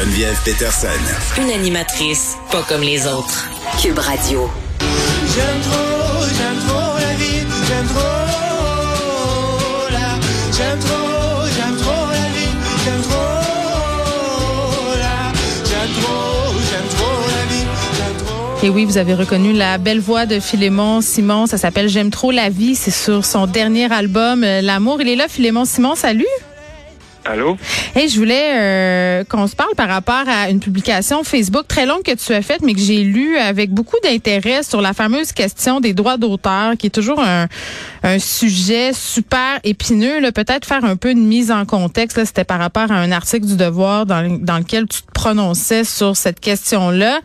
Geneviève Peterson. Une animatrice pas comme les autres. Cube Radio. J'aime trop, j'aime trop la vie, j'aime trop la, j'aime trop, j'aime trop la vie, j'aime trop la, j'aime trop, j'aime trop la vie, j'aime trop. Et oui, vous avez reconnu la belle voix de Philémon Simon. Ça s'appelle J'aime trop la vie. C'est sur son dernier album, euh, L'amour. Il est là, Philémon Simon. Salut. Allô? Hey, je voulais euh, qu'on se parle par rapport à une publication Facebook très longue que tu as faite, mais que j'ai lue avec beaucoup d'intérêt sur la fameuse question des droits d'auteur, qui est toujours un, sujet super épineux. Peut-être faire un peu de mise en contexte. C'était par rapport à un article du Devoir dans, lequel tu te prononçais sur cette question-là.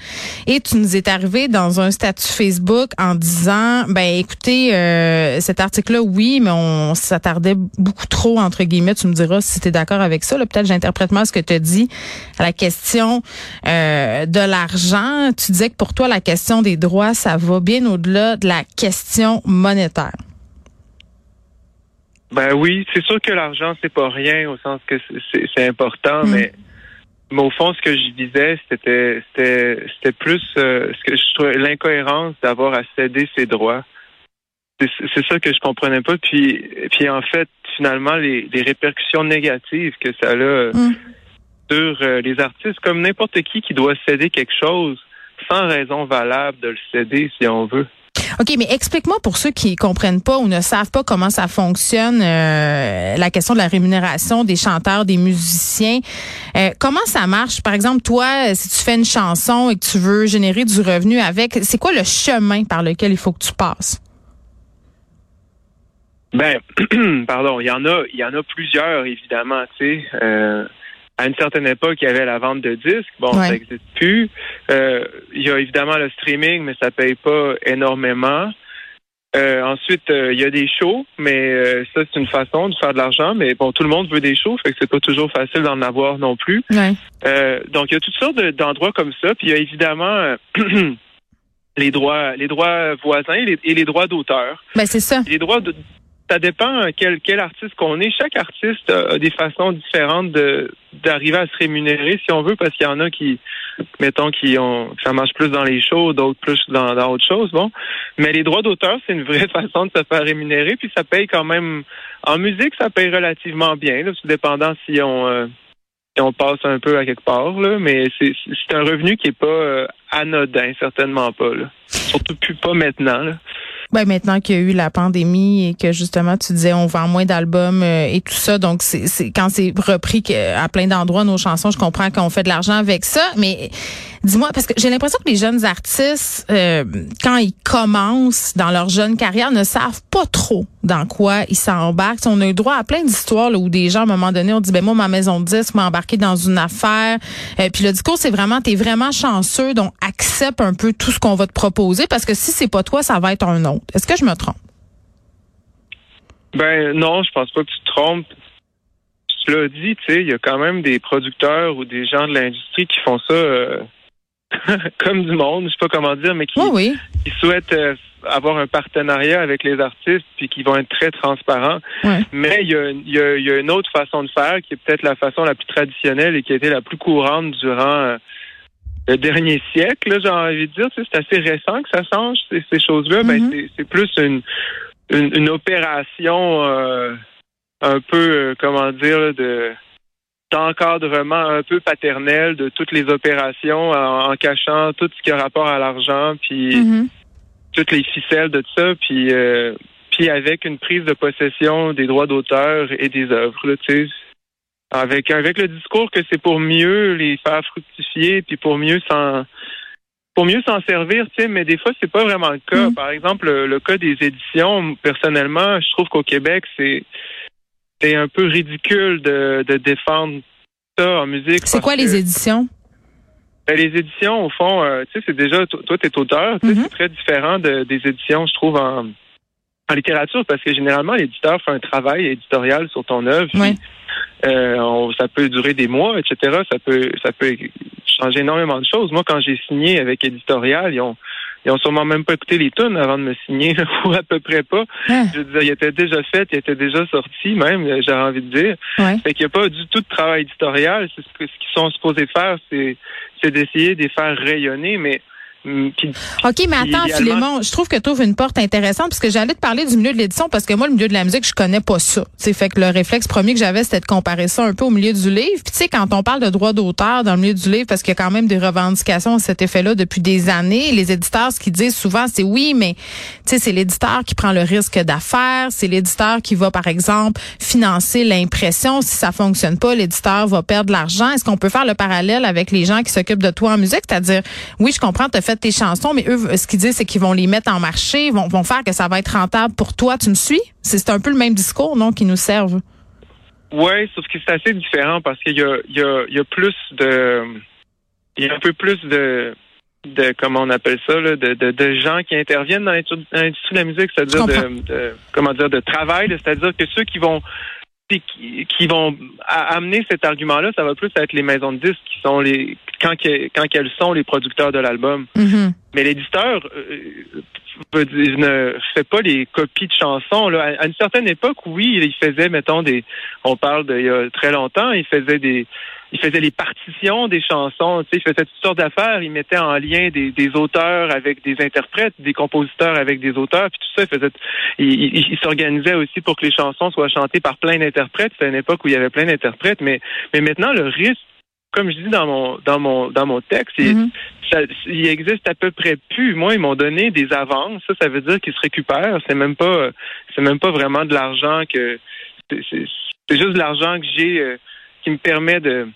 Et tu nous es arrivé dans un statut Facebook en disant, ben écoutez, euh, cet article-là, oui, mais on s'attardait beaucoup trop, entre guillemets. Tu me diras si tu d'accord avec ça. Peut-être j'interprète mal ce que tu as dit à la question euh, de l'argent. Tu disais que pour toi, la question des droits, ça va bien au-delà de la question monétaire. Ben oui, c'est sûr que l'argent, c'est pas rien au sens que c'est- important, Mm. mais, mais au fond, ce que je disais, c'était c'était c'était plus euh, ce que je trouvais l'incohérence d'avoir à céder ses droits. C'est ça que je comprenais pas. Puis, puis en fait, finalement, les, les répercussions négatives que ça a euh, Mm. sur euh, les artistes, comme n'importe qui qui doit céder quelque chose sans raison valable de le céder, si on veut. OK, mais explique-moi pour ceux qui comprennent pas ou ne savent pas comment ça fonctionne, euh, la question de la rémunération des chanteurs, des musiciens. Euh, comment ça marche? Par exemple, toi, si tu fais une chanson et que tu veux générer du revenu avec, c'est quoi le chemin par lequel il faut que tu passes? Ben, pardon, il y en a, il y en a plusieurs évidemment. Tu sais, euh, à une certaine époque, il y avait la vente de disques. Bon, Ouais. ça n'existe plus. Euh, il y a évidemment le streaming, mais ça paye pas énormément. Euh, ensuite, euh, il y a des shows, mais euh, ça c'est une façon de faire de l'argent. Mais bon, tout le monde veut des shows, fait que c'est pas toujours facile d'en avoir non plus. Ouais. Euh, donc, il y a toutes sortes de- d'endroits comme ça. Puis il y a évidemment les droits, les droits voisins et les, et les droits d'auteur. Ben, c'est ça. Les droits de ça dépend euh, quel, quel artiste qu'on est. Chaque artiste a, des façons différentes d'arriver à se rémunérer, si on veut, parce qu'il y en a qui, mettons, qui ont ça marche plus dans les shows, d'autres plus dans, dans autre chose. Bon, mais les droits d'auteur, c'est une vraie façon de se faire rémunérer, puis ça paye quand même. En musique, ça paye relativement bien, là, tout dépendant si on euh, si on passe un peu à quelque part, là, mais c'est c'est un revenu qui est pas euh, anodin, certainement pas. Là. Surtout plus pas maintenant. Là. Ben, maintenant qu'il y a eu la pandémie et que justement tu disais on vend moins d'albums euh, et tout ça, donc c'est quand c'est repris à plein d'endroits nos chansons, je comprends qu'on fait de l'argent avec ça, mais dis-moi parce que j'ai l'impression que les jeunes artistes euh, quand ils commencent dans leur jeune carrière ne savent pas trop dans quoi ils s'embarquent. On a eu droit à plein d'histoires où des gens à un moment donné ont dit ben moi ma maison de disque m'a embarqué dans une affaire, Euh, puis le discours c'est vraiment t'es vraiment chanceux donc accepte un peu tout ce qu'on va te proposer parce que si c'est pas toi ça va être un autre. Est-ce que je me trompe? Ben non, je pense pas que tu te trompes. Tu l'as dit, tu sais, il y a quand même des producteurs ou des gens de l'industrie qui font ça euh, comme du monde, je sais pas comment dire, mais qui, Oui, oui. qui souhaitent euh, avoir un partenariat avec les artistes puis qui vont être très transparents. Ouais. Mais il y, a, il y a- il y a une autre façon de faire qui est peut-être la façon la plus traditionnelle et qui a été la plus courante durant euh, le dernier siècle, j'ai envie de dire. C'est assez récent que ça change, ces, ces choses-là. Ben, Mhm. c'est- c'est plus une, une, une opération euh, un peu, euh, comment dire, là, de d'encadrement un peu paternel de toutes les opérations en, en cachant tout ce qui a rapport à l'argent, puis Mhm. toutes les ficelles de ça, puis euh, puis avec une prise de possession des droits d'auteur et des œuvres, là, tu sais. Avec, avec le discours que c'est pour mieux les faire fructifier, puis pour mieux s'en pour mieux s'en servir, tu sais, mais des fois, c'est pas vraiment le cas. Mm. Par exemple, le, le cas des éditions, personnellement, je trouve qu'au Québec, c'est c'est un peu ridicule de, de défendre ça en musique. C'est quoi les éditions? ben, les éditions, au fond, euh, tu sais, c'est déjà, to- toi, tu es auteur, tu sais, Mhm. c'est très différent de- des éditions, je trouve, en, en littérature, parce que généralement, l'éditeur fait un travail éditorial sur ton œuvre. Ouais. euh, on- ça peut durer des mois, etc. Ça peut, ça peut changer énormément de choses. Moi, quand j'ai signé avec éditorial, ils ont, ils ont sûrement même pas écouté les tunes avant de me signer, ou à peu près pas. Hein? Je veux dire, il était déjà fait, il était déjà sorti, même, euh, j'aurais envie de dire. Ouais. Fait qu'il n'y a pas du tout de travail éditorial. Ce ce qu'ils sont supposés faire, c'est c'est d'essayer de les faire rayonner, mais puis- OK, mais attends, Philémon, je trouve que tu ouvres une porte intéressante parce que j'allais te parler du milieu de l'édition parce que moi, le milieu de la musique, je connais pas ça. Tu sais, fait que le réflexe premier que j'avais, c'était de comparer ça un peu au milieu du livre. Puis tu sais, quand on parle de droit d'auteur dans le milieu du livre, parce qu'il y a quand même des revendications à cet effet-là depuis des années, les éditeurs, ce qu'ils disent souvent, c'est oui, mais tu sais, c'est l'éditeur qui prend le risque d'affaires, c'est l'éditeur qui va, par exemple, financer l'impression. Si ça fonctionne pas, l'éditeur va perdre de l'argent. Est-ce qu'on peut faire le parallèle avec les gens qui s'occupent de toi en musique? C'est-à-dire, oui, je comprends, tu as tes chansons, mais eux, ce qu'ils disent, c'est qu'ils vont les mettre en marché, vont, vont faire que ça va être rentable pour toi. Tu me suis? C'est c'est un peu le même discours, non, qui nous servent? Ouais, sauf que c'est assez différent parce qu'il y a, y, a, y a plus de. Il y a un peu plus de. de comment on appelle ça, là, de, de, de gens qui interviennent dans l'industrie de la musique, c'est-à-dire Je comprends. de, de- comment dire de travail, c'est-à-dire que ceux qui vont qui, qui vont amener cet argument-là, ça va plus être les maisons de disques qui sont les quand que- quand qu'elles sont les producteurs de l'album. Mhm. Mais l'éditeur euh, ne fait pas les copies de chansons. Là. À, à une certaine époque, oui, il faisait, mettons, des. On parle d'il y a très longtemps, il faisait des. Il faisait les partitions des chansons, tu sais, il faisait toutes sortes d'affaires. Il mettait en lien des, des auteurs avec des interprètes, des compositeurs avec des auteurs, puis tout ça. Il faisait, il, il- il s'organisait aussi pour que les chansons soient chantées par plein d'interprètes. C'était une époque où il y avait plein d'interprètes, mais mais maintenant le risque, comme je dis dans mon dans mon dans mon texte, il- Mhm. ça, il existe à peu près plus. Moi, ils m'ont donné des avances. Ça, ça veut dire qu'ils se récupèrent. C'est même pas, c'est même pas vraiment de l'argent que. C'est juste de l'argent que j'ai euh, qui me permet de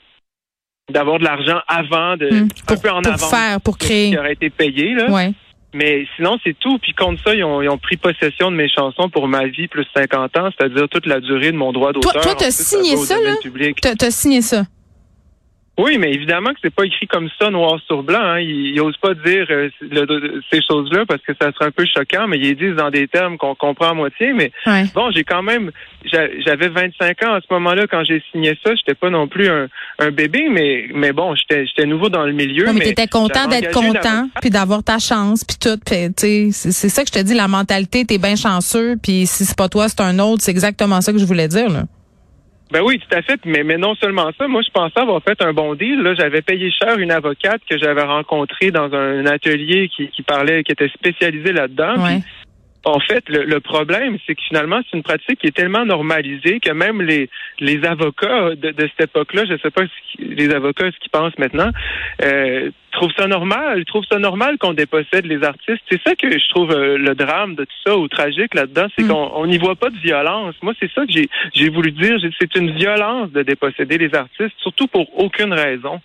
d'avoir de l'argent avant de Mhm. un peu en pour avance faire, pour créer. qui aurait été payé là. Ouais. Mais sinon, c'est tout. Puis contre ça, ils ont, ils ont pris possession de mes chansons pour ma vie plus 50 ans, c'est-à-dire toute la durée de mon droit Toi- d'auteur. toi, t'as Ensuite, signé ça, là? T'as t'as signé ça? Oui, mais évidemment que c'est pas écrit comme ça noir sur blanc. Hein. Ils, ils osent pas dire euh, le- ces choses-là parce que ça serait un peu choquant, mais ils disent dans des termes qu'on comprend à moitié. Mais Ouais. bon, j'ai quand même, j'a- j'avais 25 ans à ce moment-là quand j'ai signé ça. J'étais pas non plus un, un bébé, mais mais bon, j'étais j'étais nouveau dans le milieu. Ouais, mais mais t'étais content d'être content, puis d'avoir ta chance, puis tout. Puis, tu sais, c'est c'est ça que je te dis, la mentalité, t'es bien chanceux, puis si c'est pas toi, c'est un autre. C'est exactement ça que je voulais dire. Là. Ben oui, tout à fait. Mais, mais non seulement ça, moi je pensais avoir fait un bon deal. Là, j'avais payé cher une avocate que j'avais rencontrée dans un atelier qui, qui parlait, qui était spécialisée là-dedans. Ouais. En fait, le, le problème, c'est que finalement, c'est une pratique qui est tellement normalisée que même les, les avocats de, de cette époque-là, je ne sais pas ce qui- les avocats ce qu'ils pensent maintenant, euh, trouvent ça normal. Ils trouvent ça normal qu'on dépossède les artistes. C'est ça que je trouve euh, le drame de tout ça ou tragique là-dedans, c'est Mm. qu'on on n'y voit pas de violence. Moi, c'est ça que j'ai j'ai voulu dire. C'est une violence de déposséder les artistes, surtout pour aucune raison.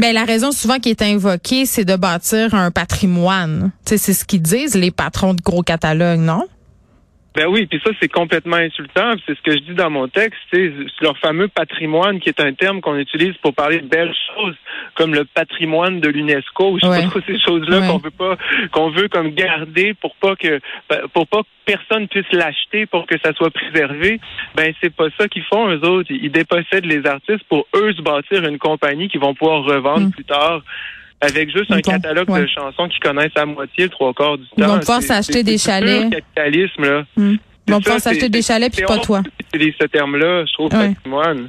Ben, la raison souvent qui est invoquée, c'est de bâtir un patrimoine. C'est ce qu'ils disent, les patrons de gros catalogues, non? Ben oui, puis ça, c'est complètement insultant. C'est ce que je dis dans mon texte. C'est leur fameux patrimoine, qui est un terme qu'on utilise pour parler de belles choses, comme le patrimoine de l'UNESCO. Je sais Ouais. pas trop ces choses-là Ouais. qu'on veut pas, qu'on veut comme garder pour pas que, pour pas que personne puisse l'acheter pour que ça soit préservé. Ben c'est pas ça qu'ils font eux autres. Ils dépossèdent les artistes pour eux se bâtir une compagnie qu'ils vont pouvoir revendre Mm. plus tard. Avec juste un catalogue ouais. de chansons qu'ils connaissent à moitié le trois quarts du temps. Ils vont pouvoir C'est- s'acheter c'est- des c'est chalets. pur capitalisme, là. Hmm. Ils C'est vont pouvoir s'acheter c'est- des chalets, puis c'est pas toi. d'utiliser ce terme-là, je trouve, Ouais. patrimoine.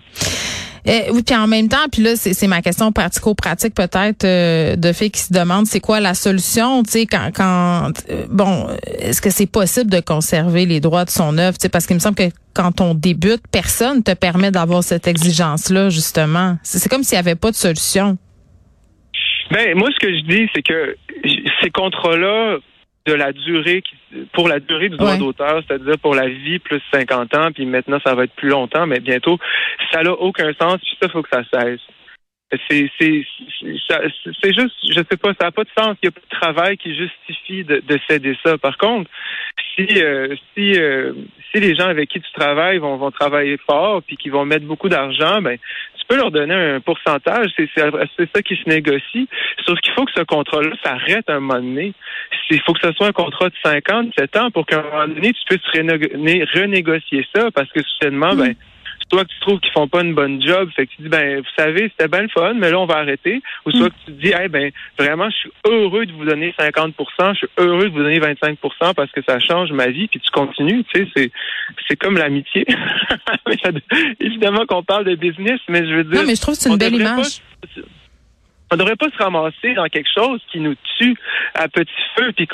Eh, oui, puis en même temps, puis là, c'est c'est ma question pratico-pratique peut-être euh, de fait qui se demande, c'est quoi la solution, tu sais, quand, quand euh, bon, est-ce que c'est possible de conserver les droits de son œuvre, tu sais, parce qu'il me semble que quand on débute, personne te permet d'avoir cette exigence-là, justement. C'est c'est comme s'il n'y avait pas de solution. Ben, moi, ce que je dis, c'est que ces contrats-là, de la durée, pour la durée du droit Ouais. d'auteur, c'est-à-dire pour la vie plus 50 ans, puis maintenant ça va être plus longtemps, mais bientôt, ça n'a aucun sens, puis ça, faut que ça cesse. C'est, c'est, c'est, juste, je sais pas, ça n'a pas de sens. Il n'y a pas de travail qui justifie de, de céder ça. Par contre, si, euh, si, euh, si les gens avec qui tu travailles vont, vont travailler fort puis qui vont mettre beaucoup d'argent, ben, tu peux leur donner un pourcentage. C'est, c'est, ça qui se négocie. Sauf qu'il faut que ce contrat-là s'arrête à un moment donné. Il faut que ce soit un contrat de 57 ans pour qu'à un moment donné, tu puisses renégo- né- renégocier ça parce que soudainement, ben, soit que tu trouves qu'ils font pas une bonne job, fait que tu dis ben vous savez c'était bien le fun, mais là on va arrêter, ou soit que tu te dis hey, ben vraiment je suis heureux de vous donner 50% je suis heureux de vous donner 25% parce que ça change ma vie, puis tu continues, tu sais c'est c'est comme l'amitié. Évidemment qu'on parle de business, mais je veux dire Non, mais je trouve que c'est une belle image. Pas, on devrait pas se ramasser dans quelque chose qui nous tue à petit feu puis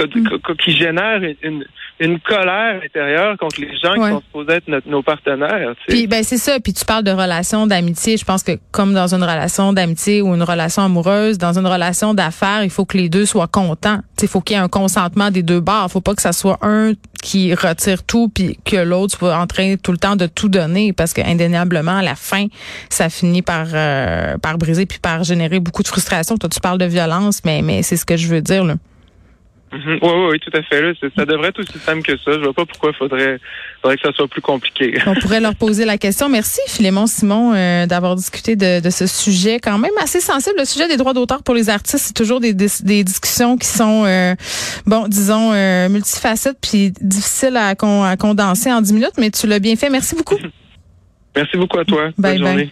qui génère une, une colère intérieure contre les gens qui sont supposés être nos partenaires. Puis ben c'est ça. Puis tu parles de relation d'amitié. Je pense que comme dans une relation d'amitié ou une relation amoureuse, dans une relation d'affaires, il faut que les deux soient contents. Il faut qu'il y ait un consentement des deux bords. Faut pas que ça soit un qui retire tout puis que l'autre soit en train tout le temps de tout donner parce que indéniablement à la fin ça finit par euh, par briser puis par générer beaucoup de frustration. Toi tu parles de violence mais mais c'est ce que je veux dire là. Oui, oui, oui, tout à fait. Là, ça devrait être aussi simple que ça. Je vois pas pourquoi il faudrait, faudrait que ça soit plus compliqué. On pourrait leur poser la question. Merci, Philémon Simon, euh, d'avoir discuté de, de, ce sujet quand même assez sensible. Le sujet des droits d'auteur pour les artistes, c'est toujours des, des, discussions qui sont, euh, bon, disons, euh, multifacettes puis difficiles à, à condenser en 10 minutes, mais tu l'as bien fait. Merci beaucoup. Merci beaucoup à toi. Bonne journée.